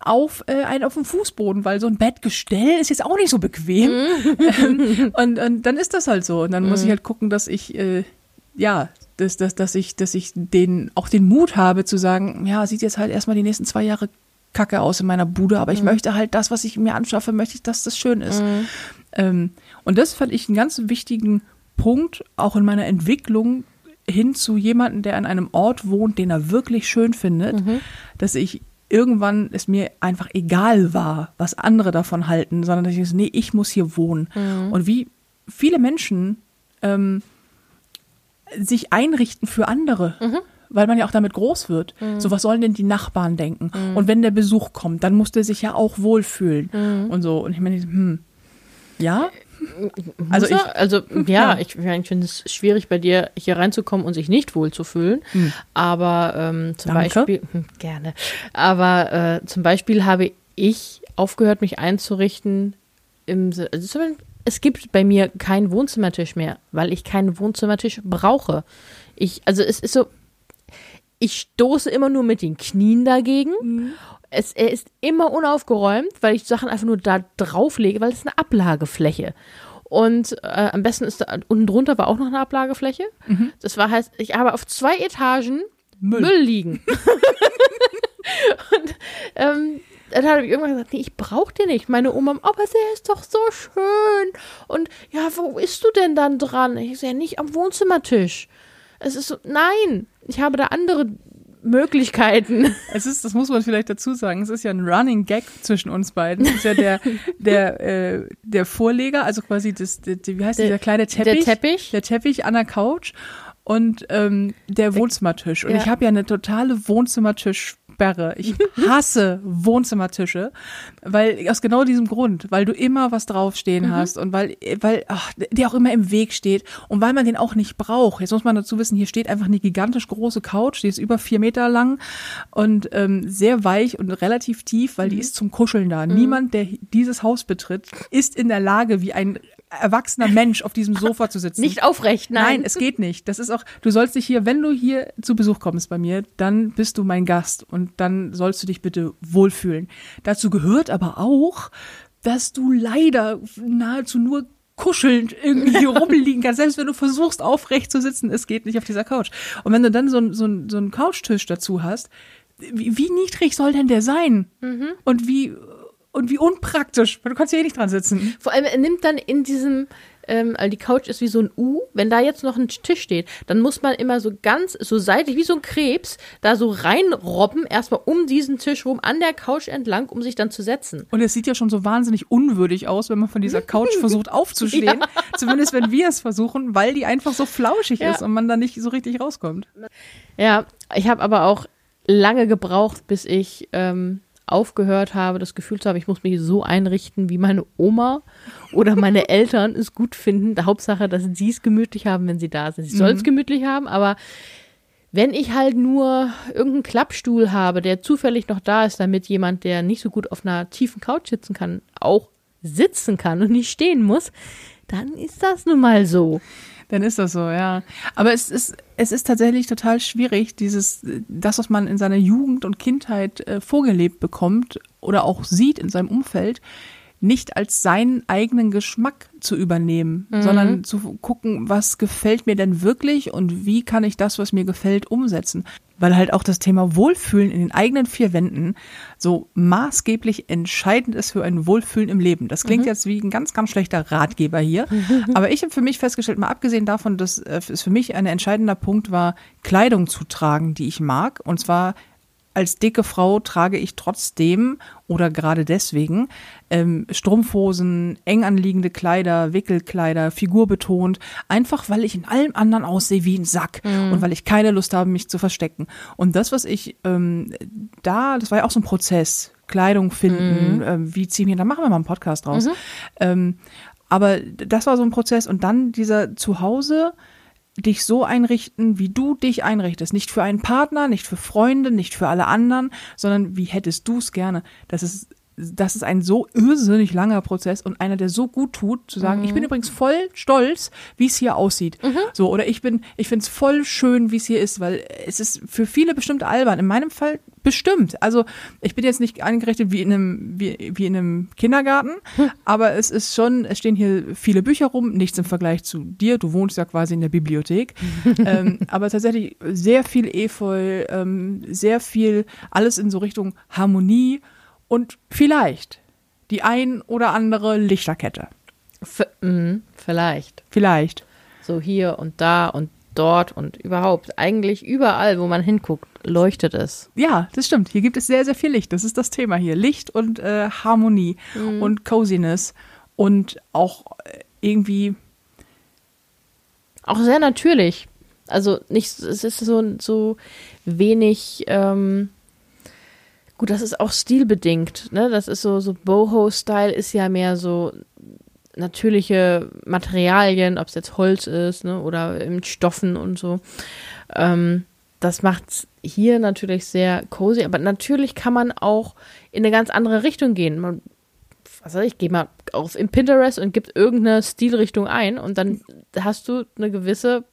auf äh, einen auf dem Fußboden, weil so ein Bettgestell ist jetzt auch nicht so bequem. Ähm, und, und dann ist das halt so. Und dann muss ich halt gucken, dass ich äh, ja, dass, dass, dass ich, dass ich den auch den Mut habe zu sagen, ja, sieht jetzt halt erstmal die nächsten zwei Jahre Kacke aus in meiner Bude, aber ich möchte halt das, was ich mir anschaffe, möchte ich, dass das schön ist. Ähm, und das fand ich einen ganz wichtigen Punkt, auch in meiner Entwicklung hin zu jemandem, der an einem Ort wohnt, den er wirklich schön findet, dass ich irgendwann es mir einfach egal war, was andere davon halten, sondern dass ich so, nee, ich muss hier wohnen. Und wie viele Menschen ähm, sich einrichten für andere. Weil man ja auch damit groß wird. So, was sollen denn die Nachbarn denken? Und wenn der Besuch kommt, dann muss der sich ja auch wohlfühlen. Und so. Und ich meine, hm, ja? Also Also, ich, also Ja. ja, ich, ich finde es schwierig, bei dir hier reinzukommen und sich nicht wohlzufühlen. Aber ähm, zum Danke. Beispiel, hm, gerne. Aber äh, zum Beispiel habe ich aufgehört, mich einzurichten. Im, also es gibt bei mir keinen Wohnzimmertisch mehr, weil ich keinen Wohnzimmertisch brauche. Ich, also es ist so, ich stoße immer nur mit den Knien dagegen. Es, er ist immer unaufgeräumt, weil ich Sachen einfach nur da drauflege, weil es eine Ablagefläche. Und äh, am besten ist da, unten drunter war auch noch eine Ablagefläche. Das war heißt, ich habe auf zwei Etagen Müll. Müll, liegen. und ähm, dann habe ich irgendwann gesagt, nee, ich brauche den nicht. Meine Oma, aber der ist doch so schön. Und ja, wo ist du denn dann dran? Ich sehe nicht am Wohnzimmertisch. Es ist so, nein, ich habe da andere Möglichkeiten. Es ist, das muss man vielleicht dazu sagen, es ist ja ein Running Gag zwischen uns beiden. Es ist ja der, der, äh, der Vorleger, also quasi das, der, wie heißt Der- dieser kleine Teppich? der Teppich. Der Teppich an der Couch und ähm, der Wohnzimmertisch. Und ja. ich habe ja eine totale Wohnzimmertischsperre. Ich hasse Wohnzimmertische, weil aus genau diesem Grund, weil du immer was draufstehen hast und weil, weil ach, der auch immer im Weg steht und weil man den auch nicht braucht. Jetzt muss man dazu wissen, hier steht einfach eine gigantisch große Couch, die ist über vier Meter lang und ähm, sehr weich und relativ tief, weil die ist zum Kuscheln da. Niemand, der dieses Haus betritt, ist in der Lage, wie ein erwachsener Mensch auf diesem Sofa zu sitzen. Nicht aufrecht, nein. Nein, es geht nicht. Das ist auch, du sollst dich hier, wenn du hier zu Besuch kommst bei mir, dann bist du mein Gast und dann sollst du dich bitte wohlfühlen. Dazu gehört aber auch, dass du leider nahezu nur kuschelnd irgendwie hier rumliegen kannst. Selbst wenn du versuchst, aufrecht zu sitzen, es geht nicht auf dieser Couch. Und wenn du dann so, so, so einen Couchtisch dazu hast, wie, wie niedrig soll denn der sein? Mhm. Und wie und wie unpraktisch, weil du kannst hier eh nicht dran sitzen. Vor allem, er nimmt dann in diesem, ähm, also die Couch ist wie so ein U, wenn da jetzt noch ein Tisch steht, dann muss man immer so ganz, so seitlich, wie so ein Krebs, da so reinrobben, erstmal um diesen Tisch rum, an der Couch entlang, um sich dann zu setzen. Und es sieht ja schon so wahnsinnig unwürdig aus, wenn man von dieser Couch versucht aufzustehen. Ja. Zumindest wenn wir es versuchen, weil die einfach so flauschig ja. ist und man da nicht so richtig rauskommt. Ja, ich habe aber auch lange gebraucht, bis ich ähm, aufgehört habe, das Gefühl zu haben, ich muss mich so einrichten, wie meine Oma oder meine Eltern es gut finden. Die Hauptsache, dass sie es gemütlich haben, wenn sie da sind. Sie mhm. sollen es gemütlich haben, aber wenn ich halt nur irgendeinen Klappstuhl habe, der zufällig noch da ist, damit jemand, der nicht so gut auf einer tiefen Couch sitzen kann, auch sitzen kann und nicht stehen muss, dann ist das nun mal so dann ist das so, ja. Aber es ist, es ist tatsächlich total schwierig, dieses, das, was man in seiner Jugend und Kindheit äh, vorgelebt bekommt oder auch sieht in seinem Umfeld, nicht als seinen eigenen Geschmack zu übernehmen, mhm. sondern zu gucken, was gefällt mir denn wirklich und wie kann ich das, was mir gefällt, umsetzen. Weil halt auch das Thema Wohlfühlen in den eigenen vier Wänden so maßgeblich entscheidend ist für ein Wohlfühlen im Leben. Das klingt mhm. jetzt wie ein ganz, ganz schlechter Ratgeber hier. Aber ich habe für mich festgestellt, mal abgesehen davon, dass äh, es für mich ein entscheidender Punkt war, Kleidung zu tragen, die ich mag. Und zwar als dicke Frau trage ich trotzdem oder gerade deswegen ähm, Strumpfhosen, eng anliegende Kleider, Wickelkleider, figurbetont, einfach weil ich in allem anderen aussehe wie ein Sack mhm. und weil ich keine Lust habe, mich zu verstecken. Und das, was ich ähm, da, das war ja auch so ein Prozess, Kleidung finden, mhm. ähm, wie ziehen wir, da machen wir mal einen Podcast draus. Mhm. Ähm, aber das war so ein Prozess und dann dieser Zuhause dich so einrichten, wie du dich einrichtest. Nicht für einen Partner, nicht für Freunde, nicht für alle anderen, sondern wie hättest du es gerne. Das ist das ist ein so irrsinnig langer Prozess und einer, der so gut tut, zu sagen, mhm. ich bin mhm. übrigens voll stolz, wie es hier aussieht. Mhm. So, oder ich bin, ich finde es voll schön, wie es hier ist, weil es ist für viele bestimmt albern. In meinem Fall bestimmt. Also ich bin jetzt nicht eingerichtet wie in einem, wie, wie in einem Kindergarten, hm. aber es ist schon, es stehen hier viele Bücher rum, nichts im Vergleich zu dir. Du wohnst ja quasi in der Bibliothek. ähm, aber tatsächlich sehr viel Efeu, ähm, sehr viel, alles in so Richtung Harmonie und vielleicht die ein oder andere Lichterkette. V mh, vielleicht. Vielleicht. So hier und da und dort und überhaupt. Eigentlich überall, wo man hinguckt, leuchtet es. Ja, das stimmt. Hier gibt es sehr, sehr viel Licht. Das ist das Thema hier. Licht und äh, Harmonie mhm. und Coziness und auch äh, irgendwie. Auch sehr natürlich. Also nicht, es ist so, so wenig. Ähm, Gut, das ist auch stilbedingt, ne? Das ist so, so Boho-Style ist ja mehr so natürliche Materialien, ob es jetzt Holz ist, ne? Oder in Stoffen und so. Ähm, das macht hier natürlich sehr cozy, aber natürlich kann man auch in eine ganz andere Richtung gehen. Man, was weiß ich, geh mal auf in Pinterest und gibt irgendeine Stilrichtung ein und dann hast du eine gewisse.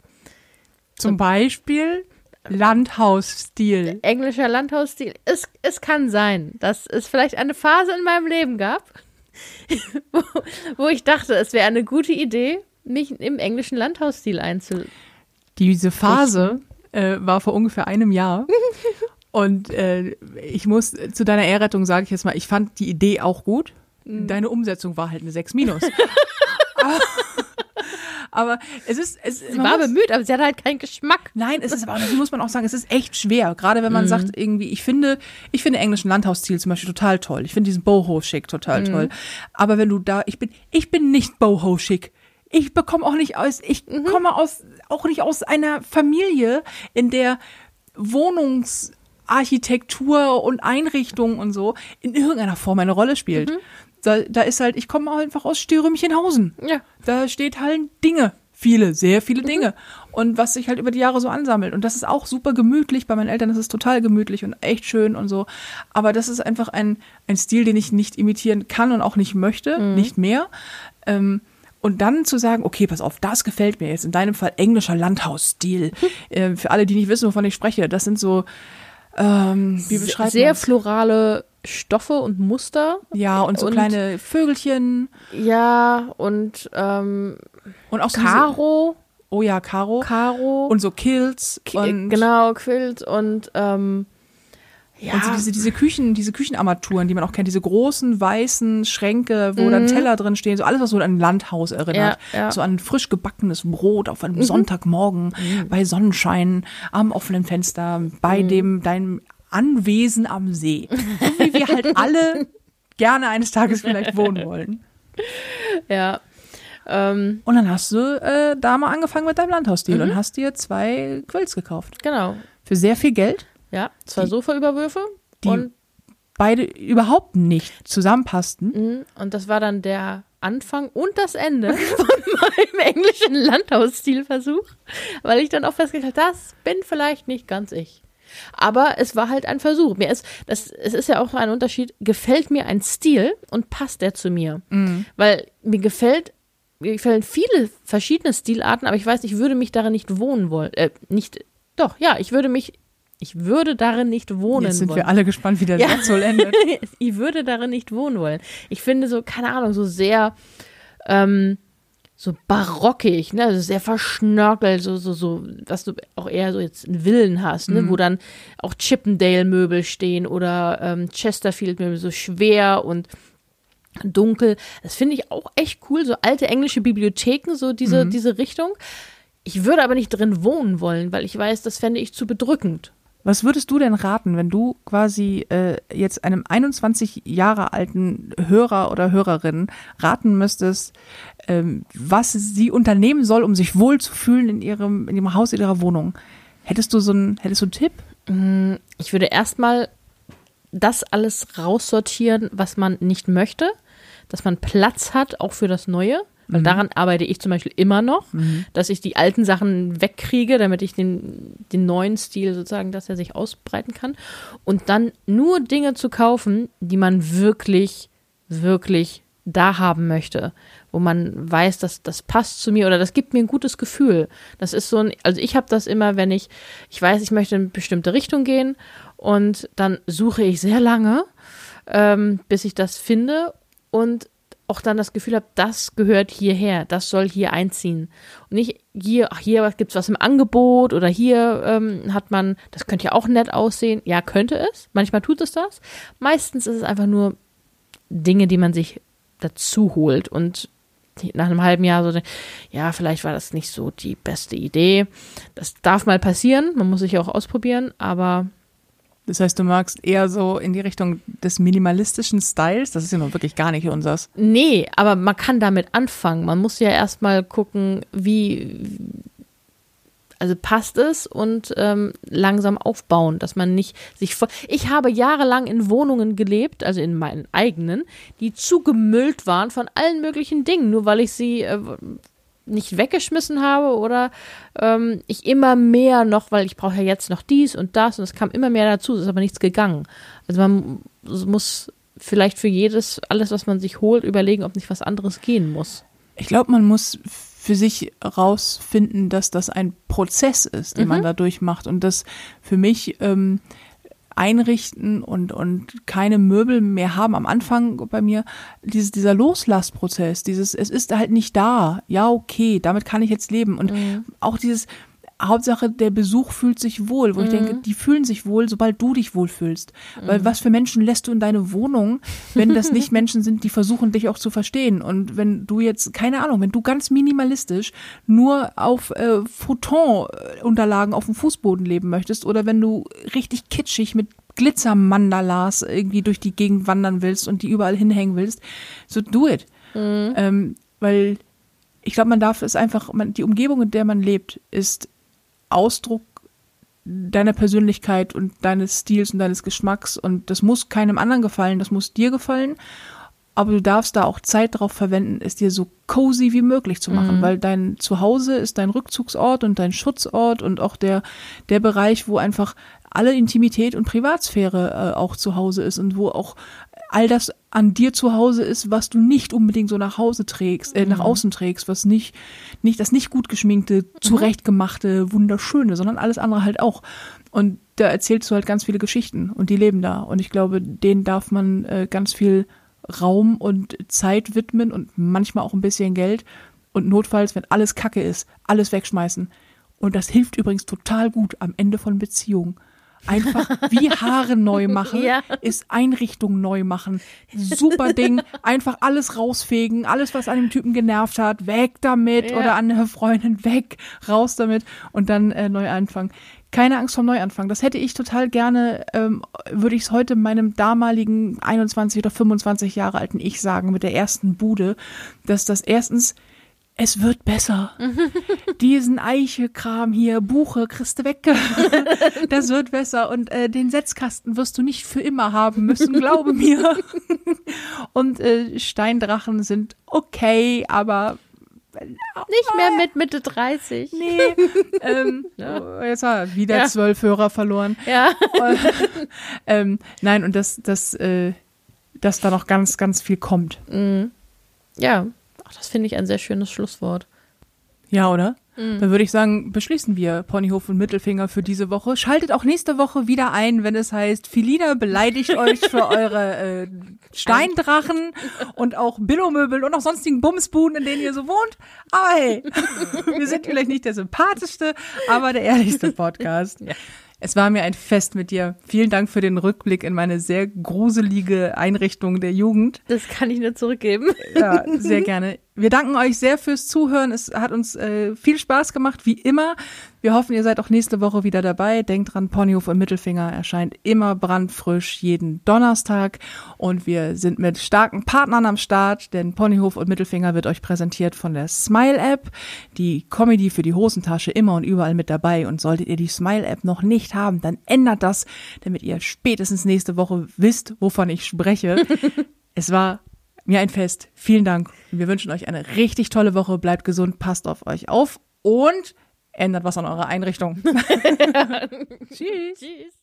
Zum Beispiel Landhausstil. Englischer Landhausstil. Es, es kann sein, dass es vielleicht eine Phase in meinem Leben gab, wo, wo ich dachte, es wäre eine gute Idee, mich im englischen Landhausstil einzu. Diese Phase äh, war vor ungefähr einem Jahr. Und äh, ich muss zu deiner Ehrrettung sage ich jetzt mal, ich fand die Idee auch gut. Mhm. Deine Umsetzung war halt eine 6 minus. Aber es ist. Es, sie war muss, bemüht, aber sie hat halt keinen Geschmack. Nein, es ist aber, das muss man auch sagen, es ist echt schwer. Gerade wenn man mhm. sagt, irgendwie, ich finde, ich finde englischen Landhausstil zum Beispiel total toll. Ich finde diesen Boho-Schick total mhm. toll. Aber wenn du da, ich bin, ich bin nicht Boho-Schick. Ich bekomme auch nicht aus, ich mhm. komme aus, auch nicht aus einer Familie, in der Wohnungsarchitektur und Einrichtung und so in irgendeiner Form eine Rolle spielt. Mhm. Da, da ist halt, ich komme einfach aus Stürmchenhausen. Ja. Da steht halt Dinge. Viele, sehr viele mhm. Dinge. Und was sich halt über die Jahre so ansammelt. Und das ist auch super gemütlich. Bei meinen Eltern ist es total gemütlich und echt schön und so. Aber das ist einfach ein, ein Stil, den ich nicht imitieren kann und auch nicht möchte. Mhm. Nicht mehr. Ähm, Und dann zu sagen, okay, pass auf, das gefällt mir jetzt. In deinem Fall englischer Landhausstil. äh, für alle, die nicht wissen, wovon ich spreche, das sind so, ähm, wie beschreibt Sehr man's? florale Stoffe und Muster. Ja, und so und- kleine Vögelchen Ja, und ähm, und auch so Karo. oh ja, Karo. Karo. und so Kills Ki- und, genau, Quilt und ähm, ja, und so diese, diese Küchen, diese Küchenarmaturen, die man auch kennt, diese großen weißen Schränke, wo dann Teller drin stehen, so alles, was so an ein Landhaus erinnert. Mhm. Ja, ja. So an frisch gebackenes Brot auf einem Sonntagmorgen Mhm. bei Sonnenschein am offenen Fenster, bei dem deinem Anwesen am See. So wie wir halt alle gerne eines Tages vielleicht wohnen wollen. ja. Ähm, Und dann hast du äh, da mal angefangen mit deinem Landhausstil Mhm. und hast dir zwei Quills gekauft. genau. Für sehr viel Geld. Ja, zwei Sofaüberwürfe die- und Beide überhaupt nicht zusammenpassten. Mhm, Und das war dann der Anfang und das Ende von meinem englischen Landhausstilversuch, weil ich dann auch festgestellt habe, das bin vielleicht nicht ganz ich. Aber es war halt ein Versuch. Mir ist, das, es ist ja auch ein Unterschied, gefällt mir ein Stil und passt der zu mir. Weil mir gefällt, mir gefallen viele verschiedene Stilarten, aber ich weiß, ich würde mich darin nicht wohnen wollen. Äh, nicht, doch, ja, ich würde mich, ich würde darin nicht wohnen Jetzt sind wollen. wir alle gespannt, wie der Ja. Satz wohl endet. ich würde darin nicht wohnen wollen. Ich finde so, keine Ahnung, so sehr ähm, so barockig, ne, also sehr verschnörkelt, so, so, so, was du auch eher so jetzt in Villen hast, ne, wo dann auch Chippendale-Möbel stehen oder ähm, Chesterfield-Möbel, so schwer und dunkel. Das finde ich auch echt cool, so alte englische Bibliotheken, so diese, diese Richtung. Ich würde aber nicht drin wohnen wollen, weil ich weiß, das fände ich zu bedrückend. Was würdest du denn raten, wenn du quasi äh, jetzt einem 21 Jahre alten Hörer oder Hörerin raten müsstest, ähm, was sie unternehmen soll, um sich wohl zu fühlen in ihrem, in ihrem Haus, in ihrer Wohnung? Hättest du so einen, hättest du einen Tipp? Ich würde erstmal das alles raussortieren, was man nicht möchte, dass man Platz hat, auch für das Neue. Weil daran arbeite ich zum Beispiel immer noch, dass ich die alten Sachen wegkriege, damit ich den, den neuen Stil sozusagen, dass er sich ausbreiten kann. Und dann nur Dinge zu kaufen, die man wirklich, wirklich da haben möchte, wo man weiß, dass das passt zu mir oder das gibt mir ein gutes Gefühl. Das ist so ein, also ich habe das immer, wenn ich, ich weiß, ich möchte in eine bestimmte Richtung gehen und dann suche ich sehr lange, ähm, bis ich das finde und auch dann das Gefühl habe, das gehört hierher, das soll hier einziehen. Und nicht hier, ach, hier gibt's was im Angebot oder hier ähm, hat man, das könnte ja auch nett aussehen. Ja, könnte es. Manchmal tut es das. Meistens ist es einfach nur Dinge, die man sich dazu holt und nach einem halben Jahr so, ja, vielleicht war das nicht so die beste Idee. Das darf mal passieren, man muss sich ja auch ausprobieren, aber Das heißt, du magst eher so in die Richtung des minimalistischen Styles. Das ist ja noch wirklich gar nicht unseres. nee, aber man kann damit anfangen. Man muss ja erstmal gucken, wie, also passt es und ähm, langsam aufbauen, dass man nicht sich. Ich habe jahrelang in Wohnungen gelebt, also in meinen eigenen, die zugemüllt waren von allen möglichen Dingen, nur weil ich sie äh, nicht weggeschmissen habe oder ähm, ich immer mehr noch, weil ich brauche ja jetzt noch dies und das und es kam immer mehr dazu, es ist aber nichts gegangen. Also man muss vielleicht für jedes, alles, was man sich holt, überlegen, ob nicht was anderes gehen muss. Ich glaube, man muss für sich rausfinden, dass das ein Prozess ist, den man da durchmacht und das für mich ähm, einrichten und, und keine Möbel mehr haben am Anfang bei mir, dieses, dieser Loslassprozess, dieses, es ist halt nicht da, ja, okay, damit kann ich jetzt leben. Und auch dieses, Hauptsache, der Besuch fühlt sich wohl, wo ich denke, die fühlen sich wohl, sobald du dich wohlfühlst. Weil was für Menschen lässt du in deine Wohnung, wenn das nicht Menschen sind, die versuchen, dich auch zu verstehen. Und wenn du jetzt, keine Ahnung, wenn du ganz minimalistisch nur auf äh, Photon-Unterlagen auf dem Fußboden leben möchtest oder wenn du richtig kitschig mit Glitzermandalas irgendwie durch die Gegend wandern willst und die überall hinhängen willst, so do it. Ähm, weil ich glaube, man darf es einfach, man, die Umgebung, in der man lebt, ist Ausdruck deiner Persönlichkeit und deines Stils und deines Geschmacks. Und das muss keinem anderen gefallen, das muss dir gefallen, aber du darfst da auch Zeit darauf verwenden, es dir so cozy wie möglich zu machen, weil dein Zuhause ist dein Rückzugsort und dein Schutzort und auch der, der Bereich, wo einfach alle Intimität und Privatsphäre äh, auch zu Hause ist und wo auch all das an dir zu Hause ist, was du nicht unbedingt so nach Hause trägst, äh, nach außen trägst, was nicht, nicht das nicht gut geschminkte, zurechtgemachte, wunderschöne, sondern alles andere halt auch. Und da erzählst du halt ganz viele Geschichten und die leben da. Und ich glaube, denen darf man äh, ganz viel Raum und Zeit widmen und manchmal auch ein bisschen Geld und notfalls, wenn alles Kacke ist, alles wegschmeißen. Und das hilft übrigens total gut am Ende von Beziehungen. Einfach wie Haare neu machen, Ja. ist Einrichtung neu machen. Super Ding. Einfach alles rausfegen, alles, was an dem Typen genervt hat, weg damit Ja. oder an der Freundin, weg, raus damit und dann äh, neu anfangen. Keine Angst vom Neuanfang. Das hätte ich total gerne, ähm, würde ich es heute meinem damaligen 21 oder 25 Jahre alten Ich sagen, mit der ersten Bude, dass das erstens es wird besser. Diesen Eiche-Kram hier, Buche, kriegst du weg. das wird besser. Und äh, den Setzkasten wirst du nicht für immer haben müssen, glaube mir. Und äh, Steindrachen sind okay, aber Nicht mehr mit Mitte 30. nee. ähm, oh, jetzt wir wieder Ja. zwölf Hörer verloren. Ja. ähm, nein, und dass, dass, äh, dass da noch ganz, ganz viel kommt. Ja. Ach, das finde ich ein sehr schönes Schlusswort. Ja, oder? Dann würde ich sagen, beschließen wir Ponyhof und Mittelfinger für diese Woche. Schaltet auch nächste Woche wieder ein, wenn es heißt, Filina beleidigt euch für eure äh, Steindrachen und auch Billomöbel und auch sonstigen Bumsbuden, in denen ihr so wohnt. Aber hey, wir sind vielleicht nicht der sympathischste, aber der ehrlichste Podcast. Es war mir ein Fest mit dir. Vielen Dank für den Rückblick in meine sehr gruselige Einrichtung der Jugend. Das kann ich nur zurückgeben. Ja, sehr gerne. Wir danken euch sehr fürs Zuhören. Es hat uns äh, viel Spaß gemacht, wie immer. Wir hoffen, ihr seid auch nächste Woche wieder dabei. Denkt dran, Ponyhof und Mittelfinger erscheint immer brandfrisch jeden Donnerstag. Und wir sind mit starken Partnern am Start, denn Ponyhof und Mittelfinger wird euch präsentiert von der Smile-App. Die Comedy für die Hosentasche immer und überall mit dabei. Und solltet ihr die Smile-App noch nicht haben, dann ändert das, damit ihr spätestens nächste Woche wisst, wovon ich spreche. es war mir ein Fest. Vielen Dank. Wir wünschen euch eine richtig tolle Woche. Bleibt gesund, passt auf euch auf und ändert was an eurer Einrichtung. Tschüss. Tschüss.